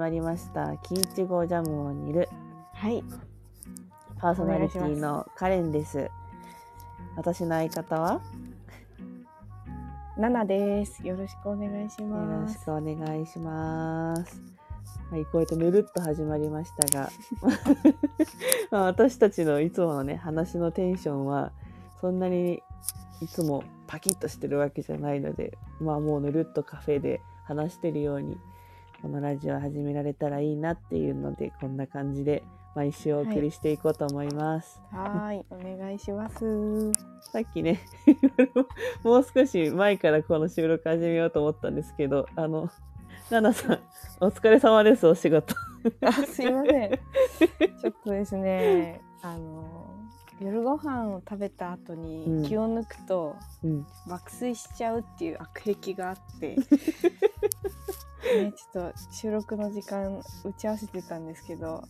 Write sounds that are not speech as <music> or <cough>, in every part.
まりました「キイチゴジャムを煮る。はい。」パーソナリティのカレンです。私の相方は？ナナです。よろしくお願いしよます。ろしくお願いします。はい、こうやってぬるっと始まりましたが。<laughs> まあ私たちのいつものね話のテンションはそんなにいつもパキッとしてるわけじゃないのでまあもうぬるっとカフェで話してるようにこのラジオ始められたらいいなっていうのでこんな感じで毎週お送りしていこうと思います。はーい、お願いします。さっきね <laughs> もう少し前からこの収録始めようと思ったんですけどあのナナさんお疲れ様ですお仕事。あ、すいません。ちょっとですね、あの夜ご飯を食べた後うんに気を抜くとうん爆睡しちゃうっていう悪癖があって。ね、ちょっと収録の時間打ち合わせてたんですけど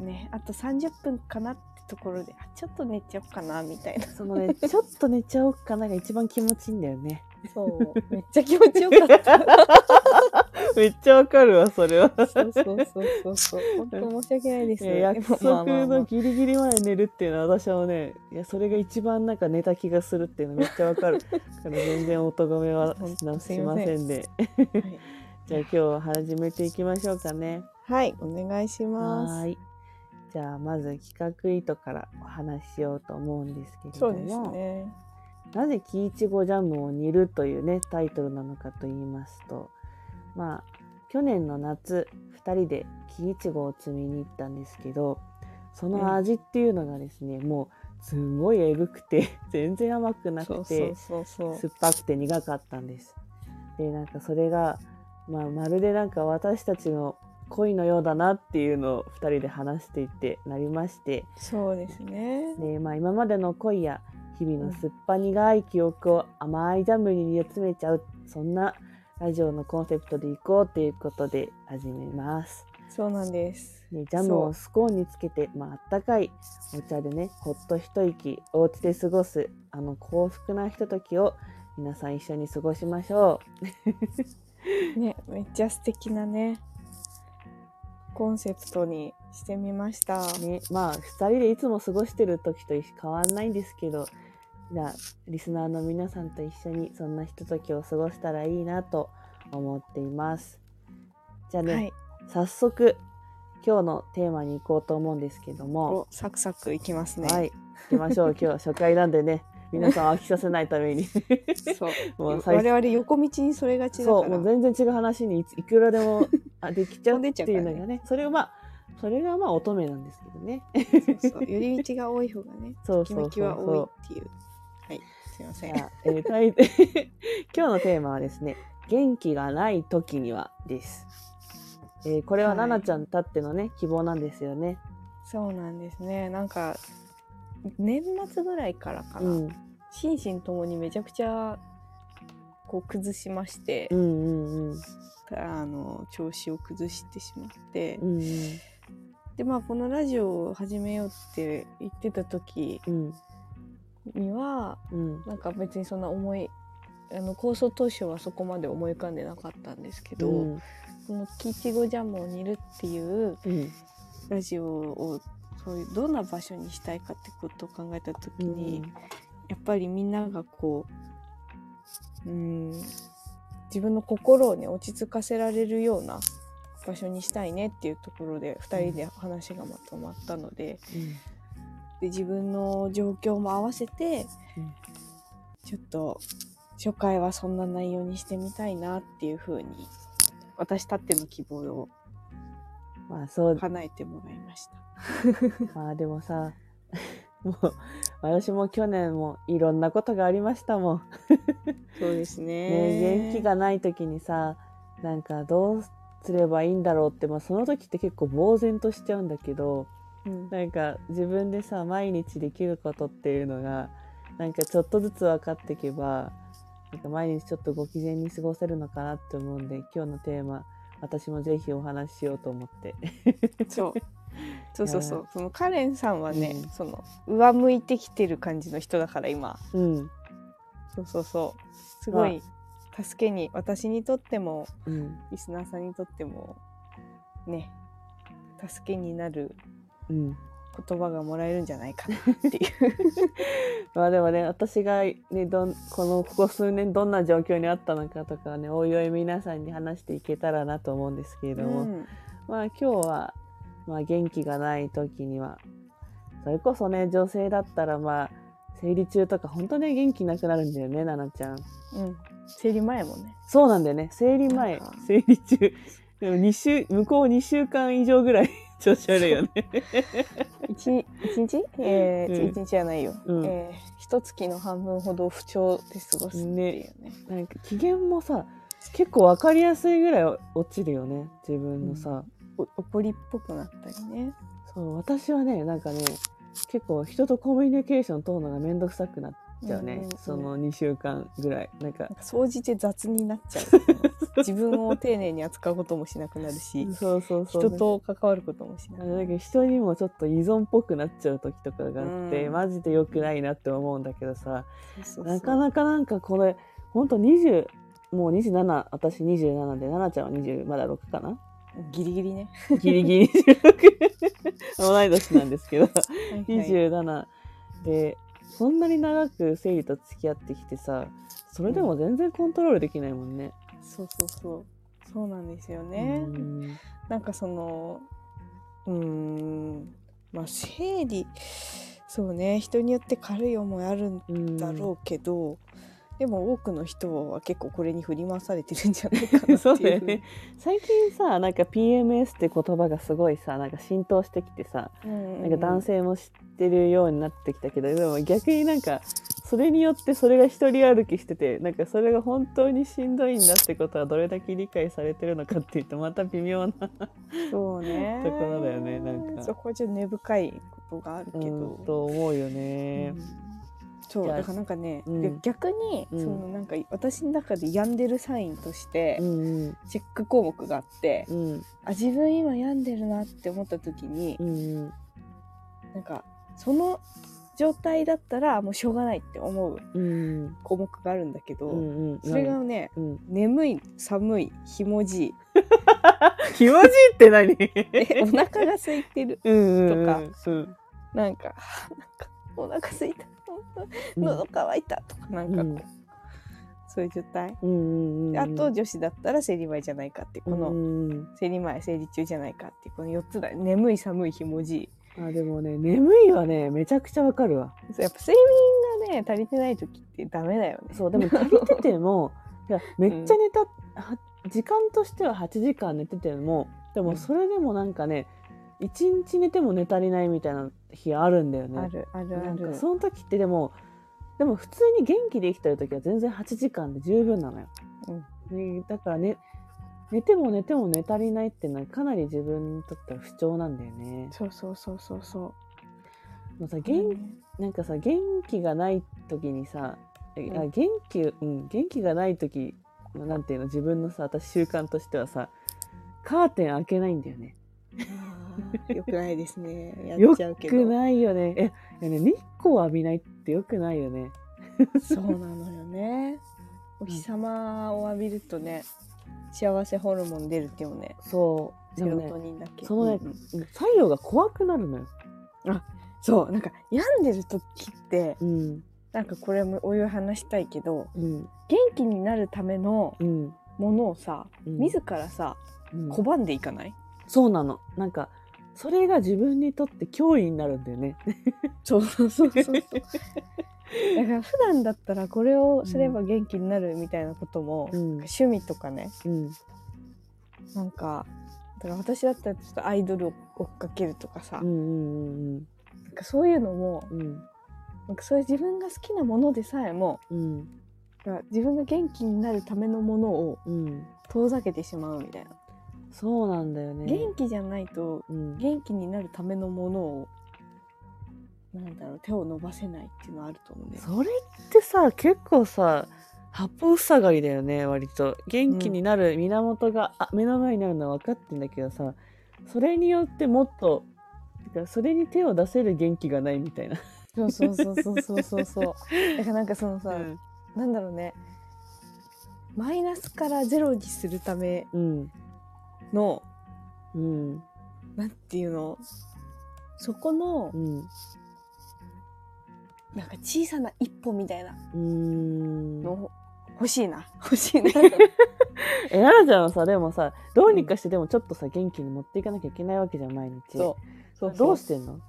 ねあと30分かなってところであちょっと寝ちゃおうかなみたいなそのねちょっと寝ちゃおうかなが一番気持ちいいんだよね。そう <laughs> めっちゃ気持ちよかった <laughs> めっちゃわかるわそれは。そうそうそうそうそう。本当申し訳ないです。いや約束のギリギリまで寝るっていうのは私はねいやそれが一番なんか寝た気がするっていうのめっちゃわかるから全然お咎めはしいませんませんではいじゃあ今日は始めていきましょうかねはい、お願いします。はーいじゃあまず企画意図からお話ししようと思うんですけれどもそうですね。なぜ木いちごジャムを煮るというねタイトルなのかと言いますとまあ去年の夏2人で木いちごを摘みに行ったんですけどその味っていうのがですね、もうすんごいえぐくて <laughs> 全然甘くなくて。酸っぱくて苦かったんです。でなんかそれが、まあ、まるでなんか私たちの恋のようだなっていうのを2人で話していってなりましてそうですね。で、まあ、今までの恋や日々の酸っぱ苦い記憶を甘いジャムに煮詰めちゃうそんなラジオのコンセプトでいこうということで始めます。そうなんです。ね、ジャムをスコーンにつけて、まああったかいお茶でねほっと一息お家で過ごすあの幸福なひとときを皆さん一緒に過ごしましょ <laughs> ね、めっちゃ素敵なね。コンセプトにしてみました。う。ね、まあ2人でいつも過ごしてる時と変わんないんですけどじゃあリスナーの皆さんと一緒にそんなひとときを過ごしたらいいなと思っています。じゃあね、はい。早速今日のテーマに行こうと思うんですけども、お、サクサクいきますね。はい行きましょう今日は初回なんでね皆さん飽きさせないためにそう。<laughs> もう最我々横道にそれがちだ。そうもう全然違う話にいくらでもあできちゃうっていうのがねそれがまあそれがまあ乙女なんですけどねそうそう寄り道が多い方がね、<laughs> そうそうそうめきは多いそっていう。はい。すいません。えータイ <laughs> 今日のテーマはですね元気がない時にはです、えーこれははい奈々ちゃんたってのね希望なんですよねそうなんですね。なんか年末ぐらいからかな、うん心身ともにめちゃくちゃこう崩しましてう、んうんうん。あの調子を崩してしまって、うんでまあこのラジオを始めようって言ってた時うんにはうん。なんか別にそんな思いあの構想当初はそこまで思い浮かんでなかったんですけど、うん。この「キイチゴジャムを煮る」っていううん。ラジオをそういうどんな場所にしたいかってことを考えた時に、やっぱりみんながこううん自分の心をね落ち着かせられるような場所にしたいねっていうところで2人で話がまとまったのでで自分の状況も合わせて、うんちょっと初回はそんな内容にしてみたいなっていう風に私たっての希望をまあそう叶えてもらいました。<laughs> まあでもさ <laughs> もう私も去年もいろんなことがありましたもん。<laughs> そうですねね元気がない時にさなんかどうすればいいんだろうって、まあ、その時って結構呆然としちゃうんだけどうんなんか自分でさ毎日できることっていうのがなんかちょっとずつ分かっていけばなんか毎日ちょっとご機嫌に過ごせるのかなって思うんで今日のテーマ私もぜひお話ししようと思って。<laughs> そう。<laughs> そうそうそう。そのカレンさんはね、うん。その上向いてきてる感じの人だから今。うん。そうそうそう。すごい助けに私にとってもうん。リスナーさんにとってもね助けになるうん。言葉がもらえるんじゃないかな。っていうまあでもね私がねどんこのここ数年どんな状況にあったのかとかはねおいおい皆さんに話していけたらなと思うんですけれども、うん。まあ今日は、まあ、元気がない時には。それこそね女性だったらまあ生理中とか本当ね元気なくなるんだよね奈々ちゃん。うん。生理前もね。そうなんだよね。生理前。生理中。でも2週向こう2週間以上ぐらい <laughs> 調子悪いよね。一一日？えーうん。一日じゃないよ、うん。えー一月の半分ほど不調で過ごすっていうね。なんか機嫌もさ結構分かりやすいぐらい落ちるよね自分のさ、お怒りっぽくなったりね。そう私はねなんかね結構人とコミュニケーション取るのが面倒くさくなっちゃうね、うんうんうん。その2週間ぐらい。なんか。総じて雑になっちゃう。<laughs> 自分を丁寧に扱うこともしなくなるしそうそうそう。人と関わることもしなくなる。人にもちょっと依存っぽくなっちゃう時とかがあって、うん。マジで良くないなって思うんだけどさなかなかなんかこれほんと20もう27私27で奈々ちゃんは20まだ6かな？ギリギリね。ギリギリ。26 <laughs> 同い年なんですけど。はいはい。27でそんなに長く生理と付き合ってきてさそれでも全然コントロールできないもんね。そうそうそう。そうなんですよね、うん。なんかそのうーん。まあ生理そうね。人によって軽い思いあるんだろうけど、でも多くの人は結構これに振り回されてるんじゃないかなっていう <laughs> そうだよね。最近さなんか PMS って言葉がすごいさなんか浸透してきてさうんなんか男性も知ってるようになってきたけどでも逆になんかそれによってそれが一人歩きしててなんかそれが本当にしんどいんだってことはどれだけ理解されてるのかっていうとまた微妙な、<laughs> そうね。ところだよねなんか。そこはちょっと根深いことがあるけど、うんと思うよね。うん。そうだからなんかね、うん。逆に、うん。そのなんか私の中で病んでるサインとしてうんうん。チェック項目があって、うん。あ自分今病んでるなって思った時に、うんなんかその状態だったらもうしょうがないって思ううん。項目があるんだけど、うんうん。それがねうん。眠い寒いひもじ。い気持ちいいって何？<laughs> えお腹が空いてるうんうんとかうんなん。かはあなんか <laughs> お腹空いた。うん喉乾いたとかなんかこう、うん。そういう状態、うんうんうんであと女子だったら生理前じゃないかってこの、生理前生理中じゃないかってこの4つだ眠い寒いひもじいあでもね眠いはねめちゃくちゃわかるわ。そうやっぱ睡眠がね足りてない時ってダメだよね。そうでも足りててもいやめっちゃ寝た、は時間としては8時間寝ててもでうん。もそれでもなんかね1日寝ても寝足りないみたいな日あるんだよね。あるあるあるかその時ってでもでも普通に元気で生きてる時は全然8時間で十分なのよ。ねだからね寝ても寝ても寝足りないっていうのはかなり自分にとっては不調なんだよね。そうそうそうそうそうもうさう元なんかさ元気がない時にさ、えうんあ元気うん元気がない時のなんていうの自分のさ私習慣としてはさカーテン開けないんだよね。よくないですね。やよっちゃうけど。くないよね。えね日光浴びないってよくないよね。そうなのよね。<laughs> お日様を浴びるとね幸せホルモン出るっていね。そう。セロトニンだっけ？そのねうんうん。作用が怖くなるのよ。そう。なんか病んでる時ってうん。なんかこれもお湯話したいけどうん。元気になるためのうん。ものをさ、うん。自らさうん。拒んでいかない、そうなの。なんかそれが自分にとって脅威になるんだよね。そうそうそうそう。<laughs> だから普段だったらこれをすれば元気になるみたいなことも、うん。趣味とかね。うん。なんかだから私だったらちょっとアイドルを追っかけるとかさ、うんうんなんかそういうのもうん。うんなんかそういう自分が好きなものでさえもうん。だから自分が元気になるためのものをうん。遠ざけてしまうみたいな、そうなんだよね。元気じゃないとうん。元気になるためのものをなんだろう手を伸ばせないっていうのはあると思うんだよね。それってさ結構さ八方塞がりだよね割と。元気になる源が、あ目の前にあるのは分かってんだけどさそれによってもっとそれに手を出せる元気がないみたいな。そうそうそうそうそうそうそう。<laughs> だからなんかそのさ、うん。なんだろうね。マイナスからゼロにするためうんのうん。なんていうの？そこのうん。なんか小さな一歩みたいな。うん。の欲しいな。欲しいな。<laughs> えななちゃんはさでもさどうにかしてでもちょっとさ元気に持っていかなきゃいけないわけじゃん毎日。そうそう。どうしてんの？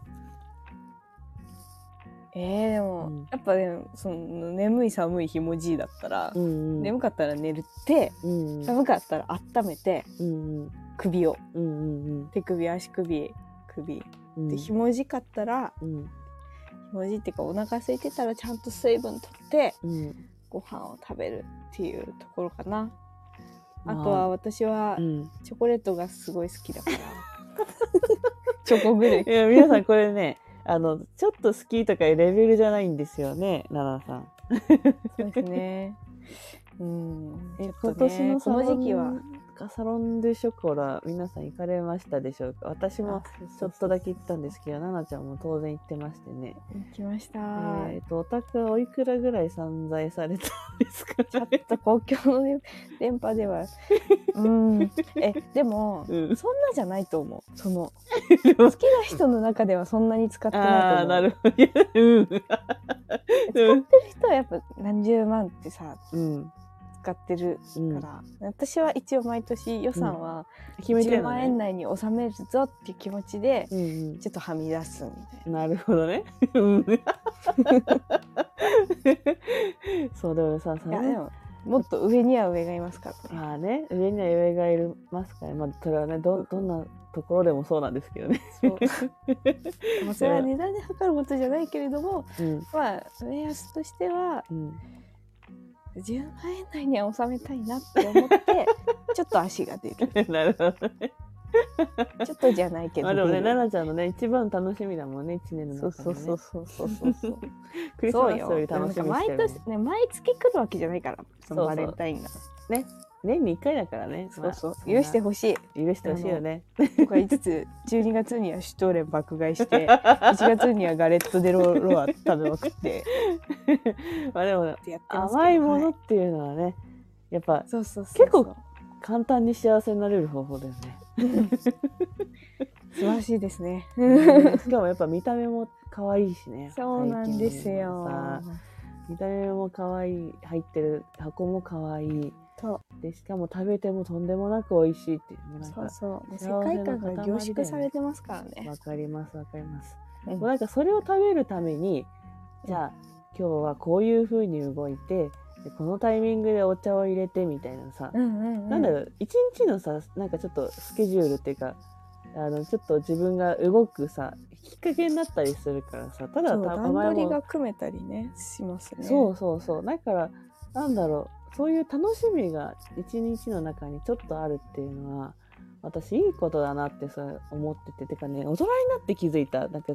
えー、でも、うん。やっぱねその眠い寒いひもじいだったら、うんうん。眠かったら寝るってうんうん。寒かったら温めてうんうん。首を。うんうん手首足首首。うん。でひもじかったらうん。ひもじっていうかお腹空いてたらちゃんと水分取ってうん。ご飯を食べるっていうところかな。まあ。あとは私はうん。チョコレートがすごい好きだから。<laughs> チョコグレいや皆さんこれねあのちょっと好きとかいうレベルじゃないんですよね奈々さん。そうですね。うん。えちょっと今年のサロンの時期はサロン・デュ・ショコラ皆さん行かれましたでしょうか？私もちょっとだけ行ったんですけど奈々ちゃんも当然行ってましてね。行きました、えっとお宅はおいくらぐらい散財されたんですかちょっと公共の電波では。<laughs> うん。えでもうん。そんなじゃないと思う。その好きな人の中ではそんなに使ってないと思う。ああなるほど。うん。使ってる人はやっぱ何十万ってさうん使ってるうんから、私は一応毎年予算は決めてる10の万円ね内に収めるぞっていう気持ちでうんうんちょっとはみ出すみたいな。なるほどね。うんそうでもさ、さいやでももっと上には上がいますからね。まあね、上には上がいますから、まあ、それはね、ど、どんなところでもそうなんですけどね。そうまあそれは値段で測ることじゃないけれどもうん。まあ目安としてはうん。10万円内には収めたいなって思って <laughs> ちょっと足が出る。<laughs> なるほどね。<laughs> ちょっとじゃないけど。まあでもね、奈々ちゃんのね、一番楽しみだもんね、一年のね。そうそうそうそうそうそうそう。クリスマスより楽しみに毎してるもん年ね毎月来るわけじゃないからそのバレンタインが年に一回だからね。そうそうまあ許してほしい許してほしいよね。とか言いつつ12月にはシュトーレン爆買いして <laughs> 1月にはガレット・デ・ロロア食べまくって <laughs> まあでも、甘いものはっていうのはね、やっぱそうそうそう結構簡単に幸せになれる方法だよね。<laughs> 素晴らしいですねうんしかもやっぱ見た目も可愛いしね。そうなんですよ見た目も可愛い、入ってる箱も可愛い。とで、しかも食べてもとんでもなく美味しいっていう。もうなんかそうそう。世界観が塊凝縮されてますからね。わかりますわかります。うん。もうなんかそれを食べるために、じゃあ今日はこういう風に動いて、でこのタイミングでお茶を入れてみたいなさ、うんうんうん。なんだろう一日のさなんかちょっとスケジュールっていうかあのちょっと自分が動くさきっかけになったりするからさただそう段た甘い取りが組めたりねしますね。そうそうそう。だからなんだろうそういう楽しみが一日の中にちょっとあるっていうのは私いいことだなってさ思ってて。てかね大人になって気づいたなんか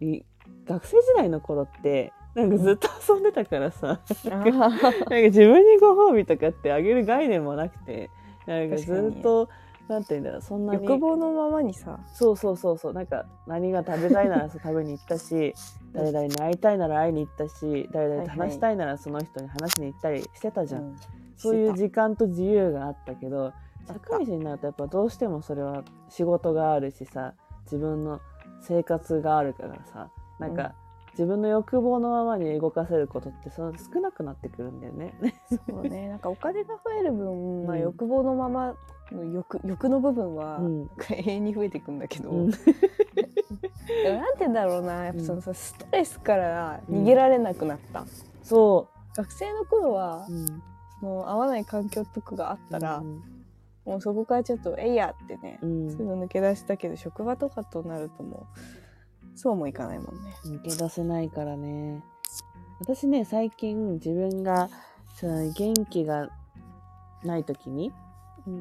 い学生時代の頃ってなんかずっと遊んでたからさ、<laughs> なんか自分にご褒美とかってあげる概念もなくてなんかずっとなんて言うんだろうそんなに欲望のままにさ。そうそうそうそうなんか何が食べたいなら食べに行ったし <laughs> 誰々に会いたいなら会いに行ったし誰々と話したいならその人に話しに行ったりしてたじゃん、うん。そういう時間と自由があったけどた社会人になるとやっぱどうしてもそれは仕事があるしさ自分の生活があるからさなんか、自分の欲望のままに動かせることってその少なくなってくるんだよね。そうね。<laughs> なんかお金が増える分、まあ、うん欲望のままの欲欲の部分は、永遠に増えていくんだけど、うん。<laughs> でもなんて言うんだろうな。やっぱそのさ、ストレスから逃げられなくなった、そ学生の頃はその合わない環境とかがあったら、うん。もうそこからちょっと「えいや!」ってね、うん。そういうの抜け出したけど職場とかとなるともうそうもいかないもんね。抜け出せないからね私ね最近自分がその元気がない時にうん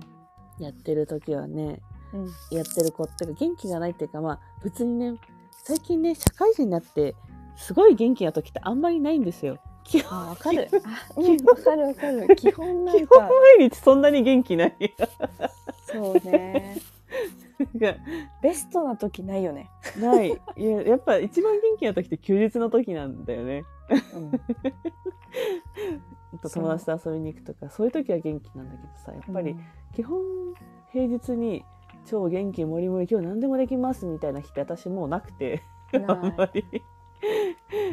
やってる時はねうんやってる子っていうか元気がないっていうかまあ別にね最近ね社会人になってすごい元気な時ってあんまりないんですよ基本あわかる。あうんわかるわかる。基本 <laughs> なん基本か毎日そんなに元気ない <laughs> そうね。ベストな時ないよね。ない。いややっぱ一番元気な時って休日の時なんだよね。うん。<laughs> 友達と遊びに行くとかそういう時は元気なんだけどさやっぱり基本平日に超元気もりもり今日何でもできますみたいな日って私もうなくて。<laughs> あんまり。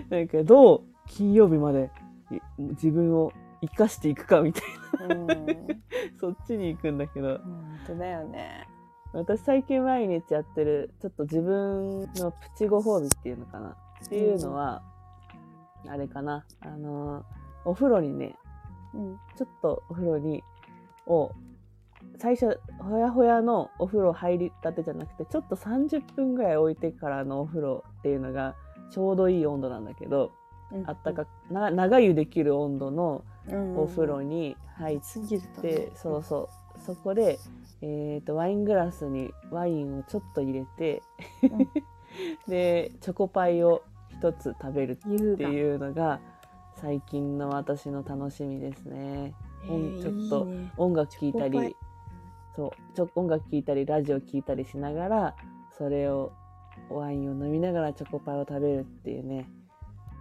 なんかどう金曜日までい自分を生かしていくかみたいな。うん。<laughs> そっちに行くんだけど。本当だよね私最近毎日やってるちょっと自分のプチご褒美っていうのかな。っていうのは、あれかな。あのお風呂にねうん。ちょっとお風呂にを最初ほやほやのお風呂入りたてじゃなくてちょっと30分ぐらい置いてからのお風呂っていうのがちょうどいい温度なんだけど、あったかくな長湯できる温度のお風呂に入っすぎるとて、ねそうそうそこで、えー、とワイングラスにワインをちょっと入れて、うん。<laughs> でチョコパイを一つ食べるっていうのが最近の私の楽しみですね。えーちょっと音楽聴いたりそうちょ音楽聴いたりラジオ聴いたりしながらそれをワインを飲みながらチョコパイを食べるっていうね。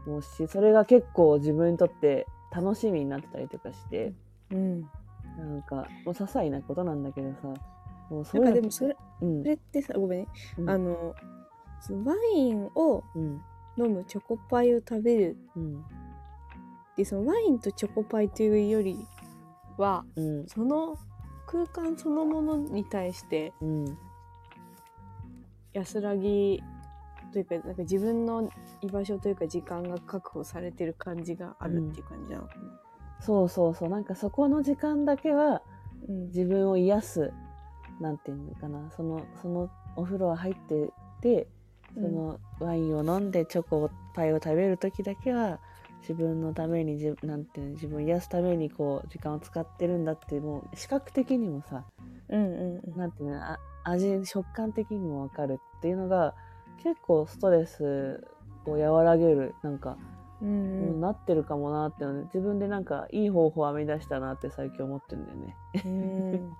もうしそれが結構自分にとって楽しみになってたりとかして。うんなんかもう些細なことなんだけどさもうそなんれかでもそれうん。それってさごめんね、うん。あのワインをうん。飲むチョコパイを食べるうん。でそのワインとチョコパイというよりはうん。その空間そのものに対してうん。安らぎというかなんか自分の居場所というか時間が確保されてる感じがあるっていう感じなのかな。そうそうそう。なんかそこの時間だけはうん。自分を癒すなんていうのかな。そのそのお風呂入っててそのワインを飲んでチョコパイを食べる時だけは自分のためにじなんていうの自分を癒すためにこう時間を使ってるんだってもう視覚的にもさうんうんうん。なんていうのあ味食感的にもわかるっていうのが結構ストレスを和らげるなんか、うんうん。なってるかもなって自分でなんかいい方法を編み出したなって最近思ってるんだよね。うん。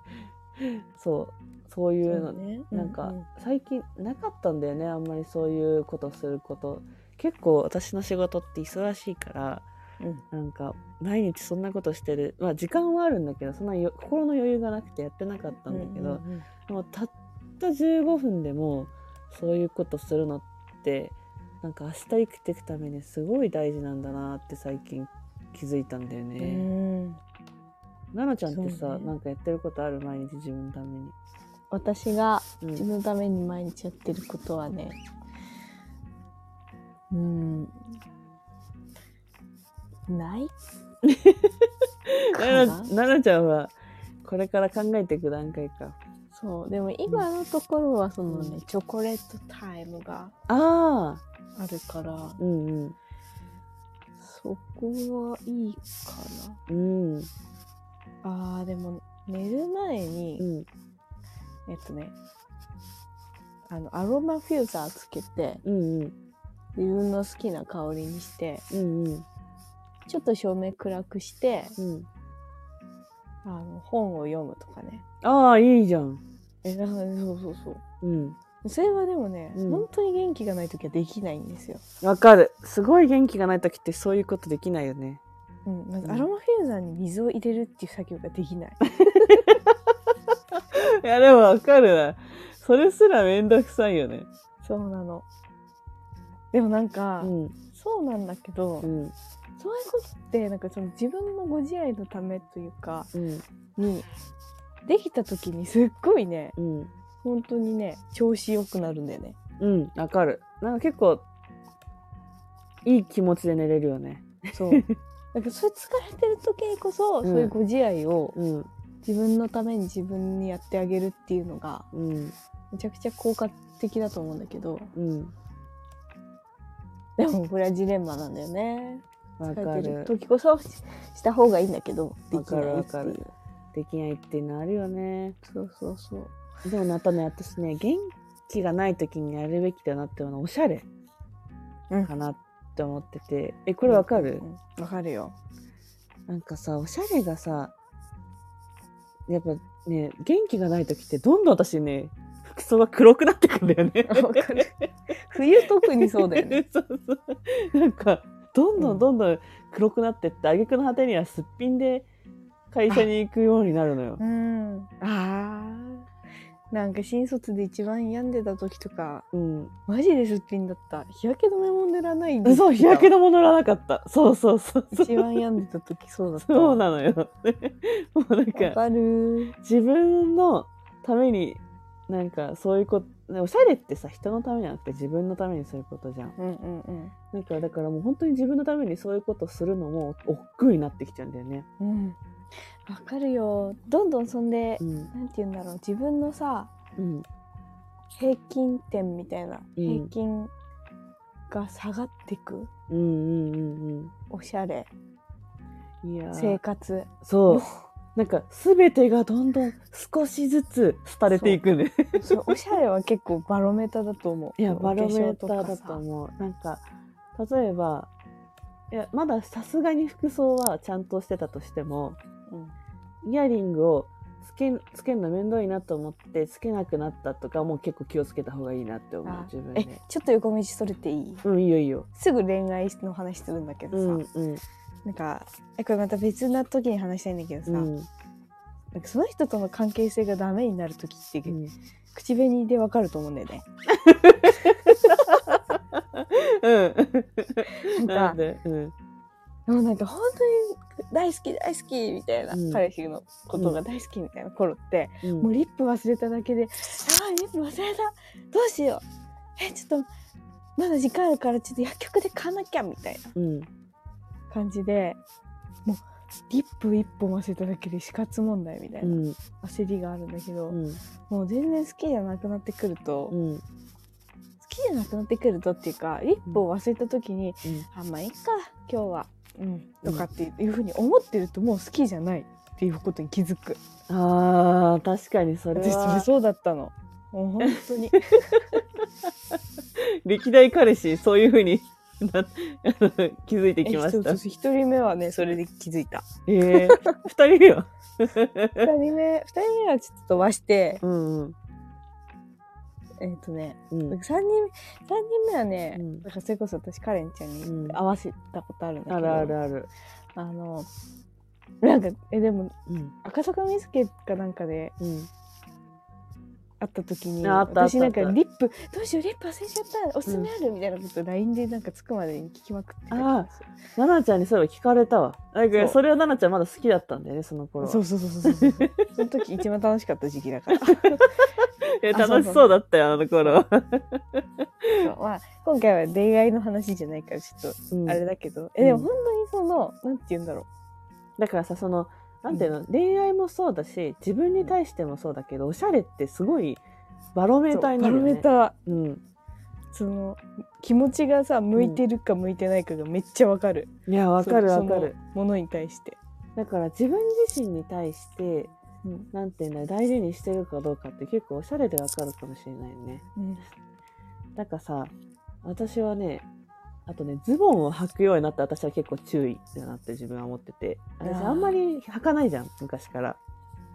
<laughs> そう。そういうの。ね。なんかう最近なかったんだよね。あんまりそういうことすること。結構私の仕事って忙しいからうん。なんか毎日そんなことしてる。まあ時間はあるんだけどそんなよ心の余裕がなくてやってなかったんだけど、うんうんもうたった15分でもそういうことするのってなんか明日生きていくためにすごい大事なんだなって最近気づいたんだようね。ん奈々ちゃんってさ、ねなんかやってることある毎日自分のために？私がうん自分のために毎日やってることはねうんない <laughs> か奈な？々奈々ちゃんはこれから考えていく段階か。そうでも今のところはそのね、うんチョコレートタイムがああ、あるからうんうん。そこはいいかうん。なあーでも寝る前に、うん。えっとねあのアロマフューザーつけてうんうん。自分の好きな香りにしてうんうん。ちょっと照明暗くしてうん。あの本を読むとかねああ、いいじゃん。えだからねそうそうそううん。それはでもね、うん本当に元気がない時はできないんですよ。わかる。すごい元気がない時ってそういうことできないよね。うん、まずうんアロマフューザーに水を入れるっていう作業ができない。<laughs> いや、でもわかるな。それすらめんどくさいよね。そうなの。でもなんか、うん。そうなんだけど、うん。そういうことってなんかその自分のご自愛のためというかうん。にできた時にすっごいねうん。本当にね調子良くなるんだよね。うん。わかる。なんか結構、いい気持ちで寝れるよね。そう。<laughs> なんかそれ疲れてる時にこそ、うんそういうご自愛をうん。自分のために自分にやってあげるっていうのがうん。めちゃくちゃ効果的だと思うんだけどうん。でもこれはジレンマなんだよね。わかる。る。時こそしした方がいいんだけどでわきないっていう。かるわかるできないっていうのあるよね。そうそうそう。でもね、あとね、私ね、元気がない時にやるべきだなっていうのは、おしゃれうん。かなって思ってて。え、これわかる、うん。わかるよ。なんかさ、おしゃれがさ、やっぱね、元気がない時って、どんどん私ね、服装が黒くなってくんだよね。わかる。冬特にそうだよね。<laughs> そうそう。なんか、どんどんどんどん黒くなってって、挙句の果てにはすっぴんで会社に行くようになるのよ。うんあーなんか新卒で一番病んでた時とかうん。マジですっぴんだった日焼け止めも塗らないでそう、日焼け止め乗らなかった。そうそうそうそう。一番病んでた時そうだったそうなのよ。<laughs> もうなんわか、自分のために、なんかそういうこと、おしゃれってさ、人のためじゃなくて自分のためにすることじゃん。うんうんうんなんか、だからもう本当に自分のためにそういうことするのも、億劫になってきちゃうんだよね。うんわかるよどんどんそんで、うん。なんて言うんだろう自分のさうん。平均点みたいな、うん平均が下がっていくうんうんうんおしゃれうん。いやー生活そう。<laughs> なんか、すべてがどんどん少しずつ廃れていくね。そうおしゃれは結構バロメーターだと思ういや、おバロメーターだと思う。なんか、例えば、いや、まださすがに服装はちゃんとしてたとしても、うんイヤリングをつけつけるの面倒いなと思ってつけなくなったとかも結構気をつけた方がいいなって思うあ自分えで。ちょっと横道それていい？うんいいよいいよ。すぐ恋愛の話するんだけどさ、うんうんなんかえこれまた別な時に話したいんだけどさ、うん。なんかその人との関係性がダメになる時って、うん。口紅でわかると思うんだよね。うん。なんかなんで、うん、もうなんか本当に大好き大好きみたいな、うん。彼氏のことが大好きみたいな頃って、うん。もうリップ忘れただけで「あーリップ忘れた。どうしよう。えちょっとまだ時間あるからちょっと薬局で買わなきゃ」みたいな。うん感じでもうリップ一本忘れただけで死活問題みたいうなん。焦りがあるんだけど、うん。もう全然好きじゃなくなってくると、好うん。きじゃなくなってくるとっていうかリップを忘れた時に、うん。あまあいいか今日は、うん、とかっていうふうに思ってるともう好きじゃないっていうことに気づく。あー確かにそれは。そうだったの。もう本当に。<laughs> 歴代彼氏そういうふうに <laughs> 気づいてきました。一人目はねそれで気づいた。ええ二人目は？<laughs> 二人目二人目はちょっと飛ばして。うんうん。えっ、とねうん。三人三人目はね、うん。だからそれこそ私カレンちゃんうん。に会わせたことあるんだけど、あるあるある。あのなんかえでもうん。赤坂見附かなんかでうん会った時に私なんかリップどうしようリップ忘れちゃったおすすめある、みたいなこと LINE でなんかつくまでに聞きまくってた気がする。奈々ちゃんにそういえば聞かれたわ。だからそれを奈々ちゃんまだ好きだったんだよねその頃。は。そうそうそうそうそう。その時一番楽しかった時期だから。<laughs> えあそうそう楽しそうだったよあの頃。まあ今回は恋愛の話じゃないからちょっとうん。あれだけど、えでも本当にそのなんて言うんだろだからさそのなんていうの、恋愛もそうだし自分に対してもそうだけどおしゃれってすごいバロうメーターになバロるよね。メーターうん。その気持ちがさ向いてるか向いてないかがめっちゃわかるいやわかるそわかる。ものに対して、だから自分自身に対してうんなんていうんだ大事にしてるかどうかって結構おしゃれでわかるかもしれないよね。うんなんかさ私はねあとねズボンを履くようになって私は結構注意だなって自分は思ってて。私あんまり履かないじゃん昔から。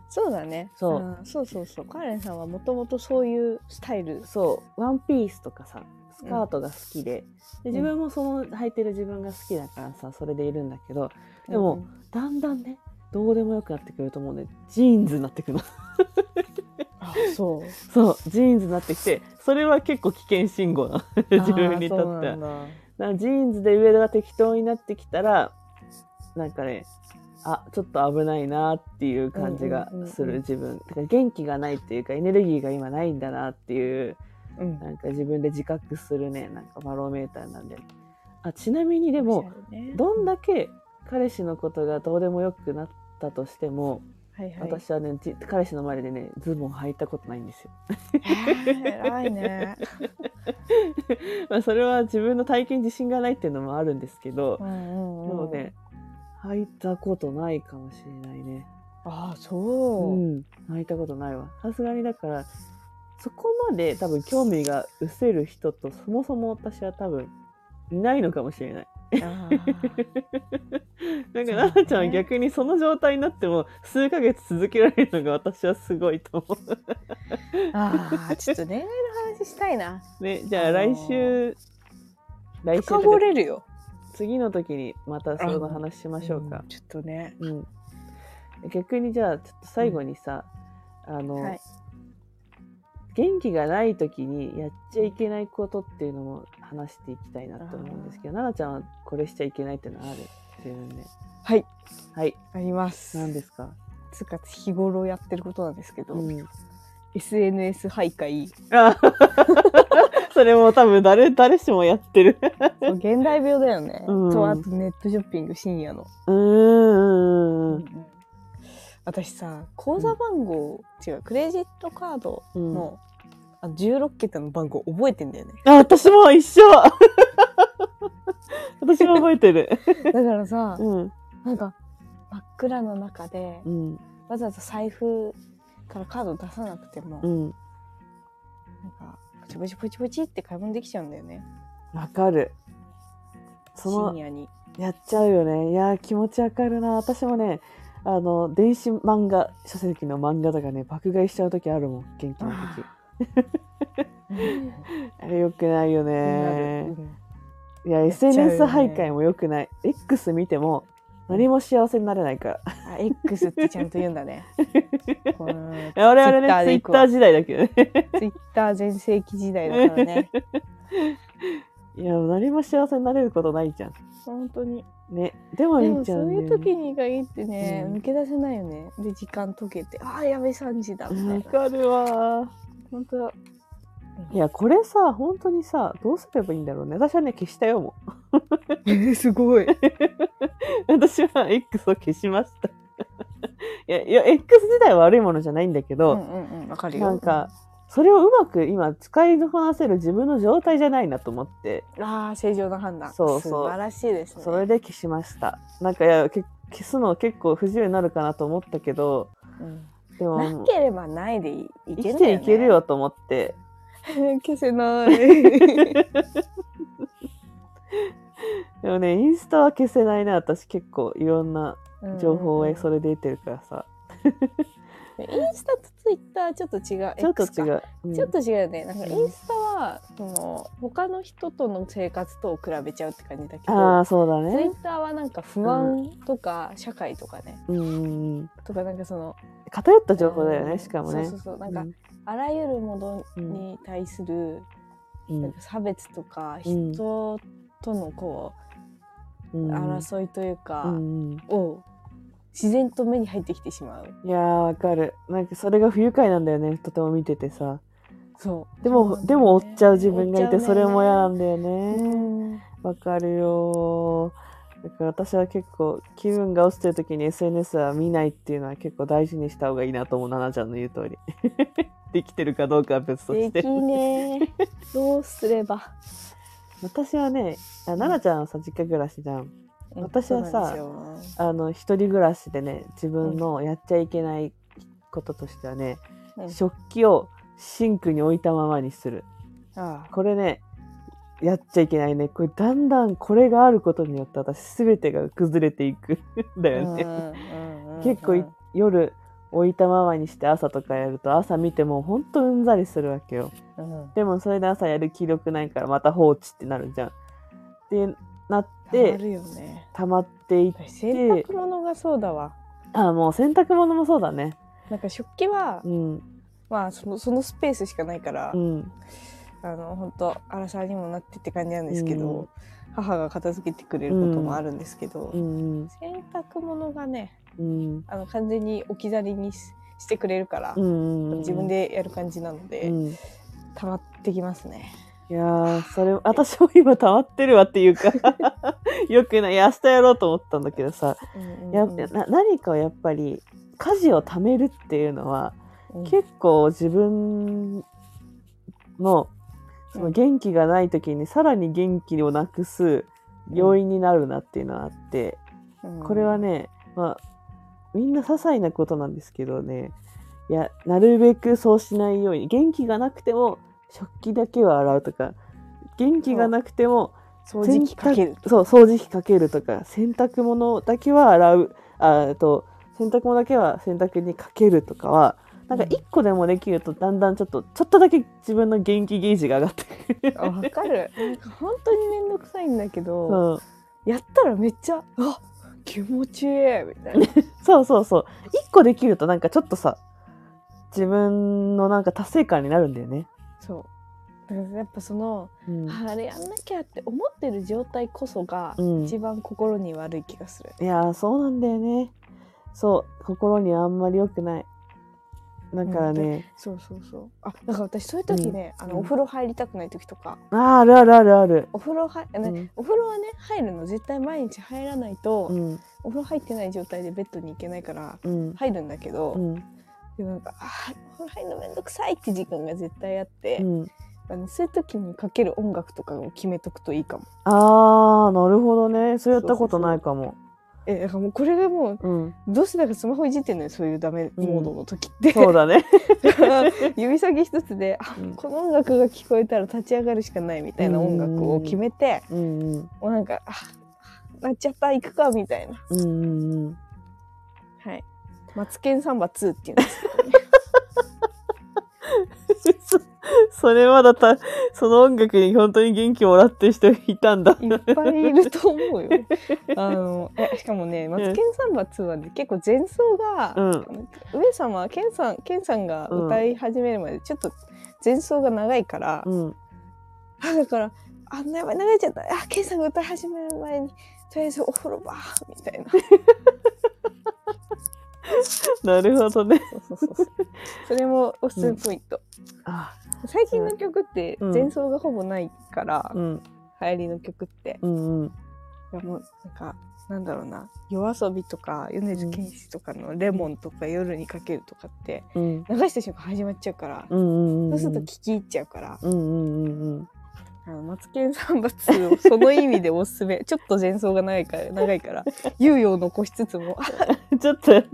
そうだね。そう。んそうそうそう。カレンさんはもともとそういうスタイル。そう。ワンピースとかさスカートが好きで,、で自分もその履いてる自分が好きだからさそれでいるんだけど。でもうんだんだんねどうでもよくなってくると思うねジーンズになってくるの。<laughs> あそう。そうジーンズになってきてそれは結構危険信号な <laughs> 自分にとっては。あーそうなジーンズで上が適当になってきたらなんかねあちょっと危ないなっていう感じがすうんうんうんうん。る自分。てか元気がないっていうかエネルギーが今ないんだなっていううん。なんか自分で自覚するねなんかバロメーターなんで。あちなみにでもね。どんだけ彼氏のことがどうでもよくなったとしても、はいはい私はねじ彼氏の前でねズボン履いたことないんですよ。偉いね <laughs> まあそれは自分の体験自信がないっていうのもあるんですけど、うんうんうんでもね履いたことないかもしれないね。ああそうう、ん履いたことないわ。さすがにだからそこまで多分興味が失せる人とそもそも私は多分いないのかもしれない。なんか奈々ちゃんは逆にその状態になっても数ヶ月続けられるのが私はすごいと思あーちょっと恋愛の話したいなう。<laughs> ね、じゃあ来週、来週深掘れるよ。次の時にまたその話しましょうか。ん。ちょっとね。うん。逆にじゃあちょっと最後にさ、あの、はい。元気がない時にやっちゃいけないことっていうのも話していきたいなと思うんですけど奈々ちゃんはこれしちゃいけないっていうのはある？自分で。はい。はい。あります。何ですか、つうか日頃やってることなんですけど、うん、SNS 徘徊。あ <laughs> それも多分誰誰しもやってる。現代病だよね、うん。とあとネットショッピング深夜の、うーん私さ口座番号、違うクレジットカードうん。の、あ16桁の番号覚えてんだよね。あ私も一緒。<laughs> 私も覚えてる。<laughs> だからさうん。なんか真っ暗の中でうん。わざわざ財布からカード出さなくても、うん。なんかポチポチポチポチって買い物できちゃうんだよね。わかる。その深夜に。やっちゃうよね。いやー気持ちわかるな。私もねあの電子漫画書籍の漫画とかね爆買いしちゃう時あるもん元気な時 <laughs> あれよくないよね。うん。いや SNS 徘徊もよくない。X 見ても何も幸せになれないから。あ X ってちゃんと言うんだね。<laughs> 我々ね Twitter ツイッター時代だけどね。ツイッター全盛期時代だからね。<laughs> いや何も幸せになれることないじゃん。本当に。ね。でもでも見ちゃそううんいう時に限ってね、うん。抜け出せないよね。で時間解けてああやべ3時だみたいわなかるわ本当いやこれさ本当にさどうすればいいんだろうね。私はね消したよもえー、すごい。う <laughs> 私は X を消しました。<laughs> いやいや X 自体は悪いものじゃないんだけど、うんうんうんわかるよ。なんかそれをうまく今使いこなせる自分の状態じゃないなと思って。ああ正常な判断。そうそう。素晴らしいですね。それで消しました。なんかいやけ消すの結構不自由になるかなと思ったけどうんでもなければないでいい生きけんだよ、ね、ていけるよと思って。消せない。<laughs> でもねインスタは消せないな私結構いろんな情報をそれで得てるからさ、インスタとツイッターちょっと違う。ちょっと違う、うん。ちょっと違うよね。なんかうん。インスタはその他の人との生活と比べちゃうって感じだけどああそうだツイね。ッターはなんか不安とか社会とかね、うんとかなんかその偏った情報だようん。ねしかもね。そうそうそう。なんかあらゆるものうんに対するうん。なんか差別とかうん。人とのこう争いというかを自然と目に入ってきてしまう。いやーわかる。なんかそれが不愉快なんだよね。とても見ててさ。そう。でも、でも追っちゃう自分がいてそれも嫌なんだだよね。うん。わかるよー。だから私は結構気分が落ちてる時に SNS は見ないっていうのは結構大事にした方がいいなと思う。奈々ちゃんの言う通り。<laughs> できてるかどうかは別として。できねー。<laughs> どうすれば。私はねあ奈々ちゃんはさ実家暮らしじゃん私はさあの一人暮らしでね自分のやっちゃいけないこととしてはね、よ食器をシンクに置いたままにする。これねやっちゃいけないね。これだんだんこれがあることによって私全てが崩れていくんだあよね、うんうんうんうん結構い夜置いたままにして朝とかやると朝見てもほんとうんざりするわけよ。うん。でもそれで朝やる気力ないからまた放置ってなるじゃん。ってなっあてるよね。っていっ私洗濯物がそうだわ。あもう洗濯物もそうだね。なんか食器はうん。まあそのそのスペースしかないから、うん。あの本当荒さにもなってって感じなんですけど、うん。母が片付けてくれることもあるんですけど、うん。洗濯物がねうん。あの完全に置き去りにししてくれるから、うん。自分でやる感じなので、うん。溜まってきますね。いやーそれ私も今溜まってるわっていうか <laughs> よくない。いや明日やろうと思ったんだけどさ。やうんうんうん。な何かをやっぱり家事を貯めるっていうのはうん。結構自分のその元気がない時にさらに元気をなくす要因になるなっていうのはあって、うん。これはねまあみんな些細なことなんですけどね。いやなるべくそうしないように。元気がなくても食器だけは洗うとか元気がなくても掃除機かける。そう掃除機かけるとか洗濯物だけは洗うああと洗濯物だけは洗濯にかけるとかはなんか一個でもできるとだんだんちょっとちょっとだけ自分の元気ゲージが上がってくる。あわかる。なんか本当に面倒くさいんだけど、<laughs> そう。やったらめっちゃあ気持ちいいみたいな。<laughs> そうそうそう。一個できるとなんかちょっとさ自分のなんか達成感になるんだよね。やっぱその、うん、あれやんなきゃって思ってる状態こそがうん。一番心に悪い気がする、いやーそうなんだよね。そう心にあんまり良くない。だからね、そうそうそう。あだから私そういう時ね、あのお風呂入りたくない時とか。あーあるあるあるある。お風呂は、ねうん。お風呂はね入るの絶対毎日入らないと、うん。お風呂入ってない状態でベッドに行けないからうん。入るんだけど、うん。でもなんかあーお風呂入るのめんどくさいって時間が絶対あって、うん。あのそういう時にかける音楽とかを決めとくといいかも。あーなるほどね。そうやったことないかも。えだからもうこれがもううん。どうしてだかスマホいじってんのよそういうダメモードの時って。そうだね。<laughs> 指先一つで、あうんこの音楽が聞こえたら立ち上がるしかないみたいな音楽を決めて、うんうんもうなんかあなっちゃった行くかみたいな。うんうんうん。はい。マツケンサンバ2っていうんですけどね。<laughs> そ <laughs> それまだたその音楽に本当に元気もらってる人いたんだ。いっぱいいると思うよ。<laughs> あのえしかもね、マツケンサンバ2はね、結構前奏が、うん上様ケンさんケンさんが歌い始めるまでちょっと前奏が長いから、うん。あだからあんなやばい流れちゃったあケンさんが歌い始める前にとりあえずお風呂場みたいな <laughs> なるほどね。そうそうそうそれもおすすめポイント、あ。最近の曲ってうん。前奏がほぼないから、うん。流行りの曲って。うんうん。いやもうなんかなんだろうな。夜遊びとか米津玄師とかの「レモン」とか夜にかけるとかってうん。流した瞬間始まっちゃうから、うんうんうん。そうすると聞き入っちゃうから、うんうんうんうん。あのマツケンサンバ2をその意味でおすすめ。<laughs> ちょっと前奏が長いから長いから猶予を残しつつも。あ <laughs> ちょっと立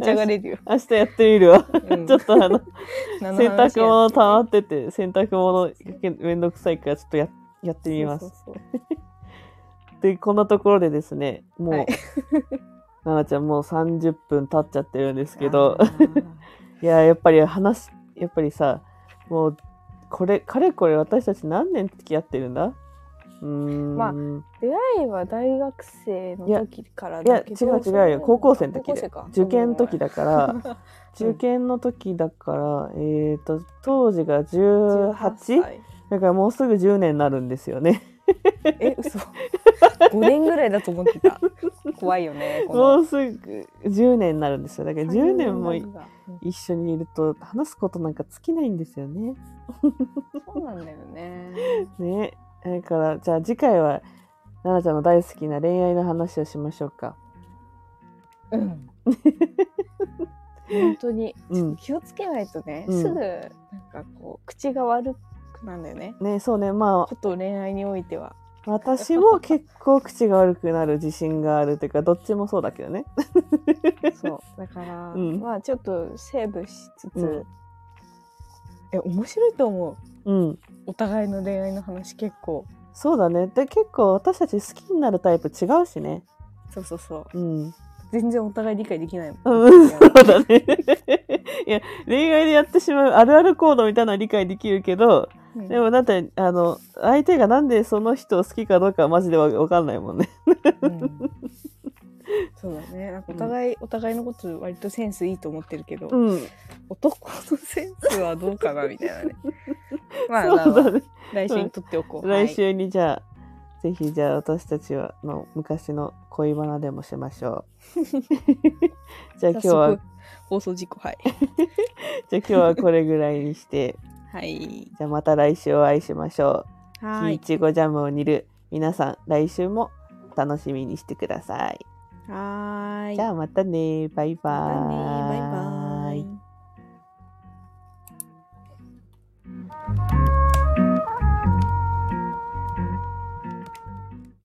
ち上がれるよ、明日やってみるわ。うん。ちょっとあの <laughs> 何洗濯物溜まってて洗濯物めんどくさいからちょっとややってみます。でこんなところでですねもう、はい。ななちゃんもう30分経っちゃってるんですけど。いややっぱり話やっぱりさもうこれかれこれ私たち何年付き合ってるんだ？うーん。まあ出会いは大学生の時からいやだけど違う違うよ。高校生の時で受験の時だから。ら <laughs> 受験の時だから、えっ、と当時が 18? 歳。だからもうすぐ10年になるんですよね。<laughs> え嘘。5年ぐらいだと思ってた。怖いよね <laughs> もうすぐ10年になるんですよ。だから10年も一緒にいると話すことなんか尽きないんですよね。そうなんだよね。<laughs> ね。だからじゃあ次回は奈々ちゃんの大好きな恋愛の話をしましょうか。うん。本当に、うん。気をつけないとね、うん。すぐなんかこう口が悪くなるんだよねねそうねまこと恋愛においてはあ私も結構口が悪くなる自信があるっていうかどっちもそうだけどね。<laughs> そうだから、うんまあちょっとセーブしつつ、うんえ面白いと思ううん。お互いの恋愛の話結構そうだね。で結構私たち好きになるタイプ違うしね。そうそうそううん。全然お互い理解できないもん、うん、そうだね。<laughs> いや、恋愛でやってしまうあるある行動みたいなのは理解できるけど、うん。でもだって、あの、相手がなんでその人を好きかどうかはマジでわわかんないもんね。うん。そうだね。なんかお互い、お互いのこと割とセンスいいと思ってるけど、うん。男のセンスはどうかなみたいなね。<laughs> まあそうだね。来週にとっておこう、来週にじゃあ、ぜひじゃあ私たちはの昔の恋バナでもしましょう。<laughs> じゃあ今日は、放送事故はい。<laughs> じゃあ今日はこれぐらいにして、はいじゃあまた来週お会いしましょう。はいいちごジャムを煮る皆さん来週も楽しみにしてください。はーいじゃあまたねバイバーイ。またねバイバイ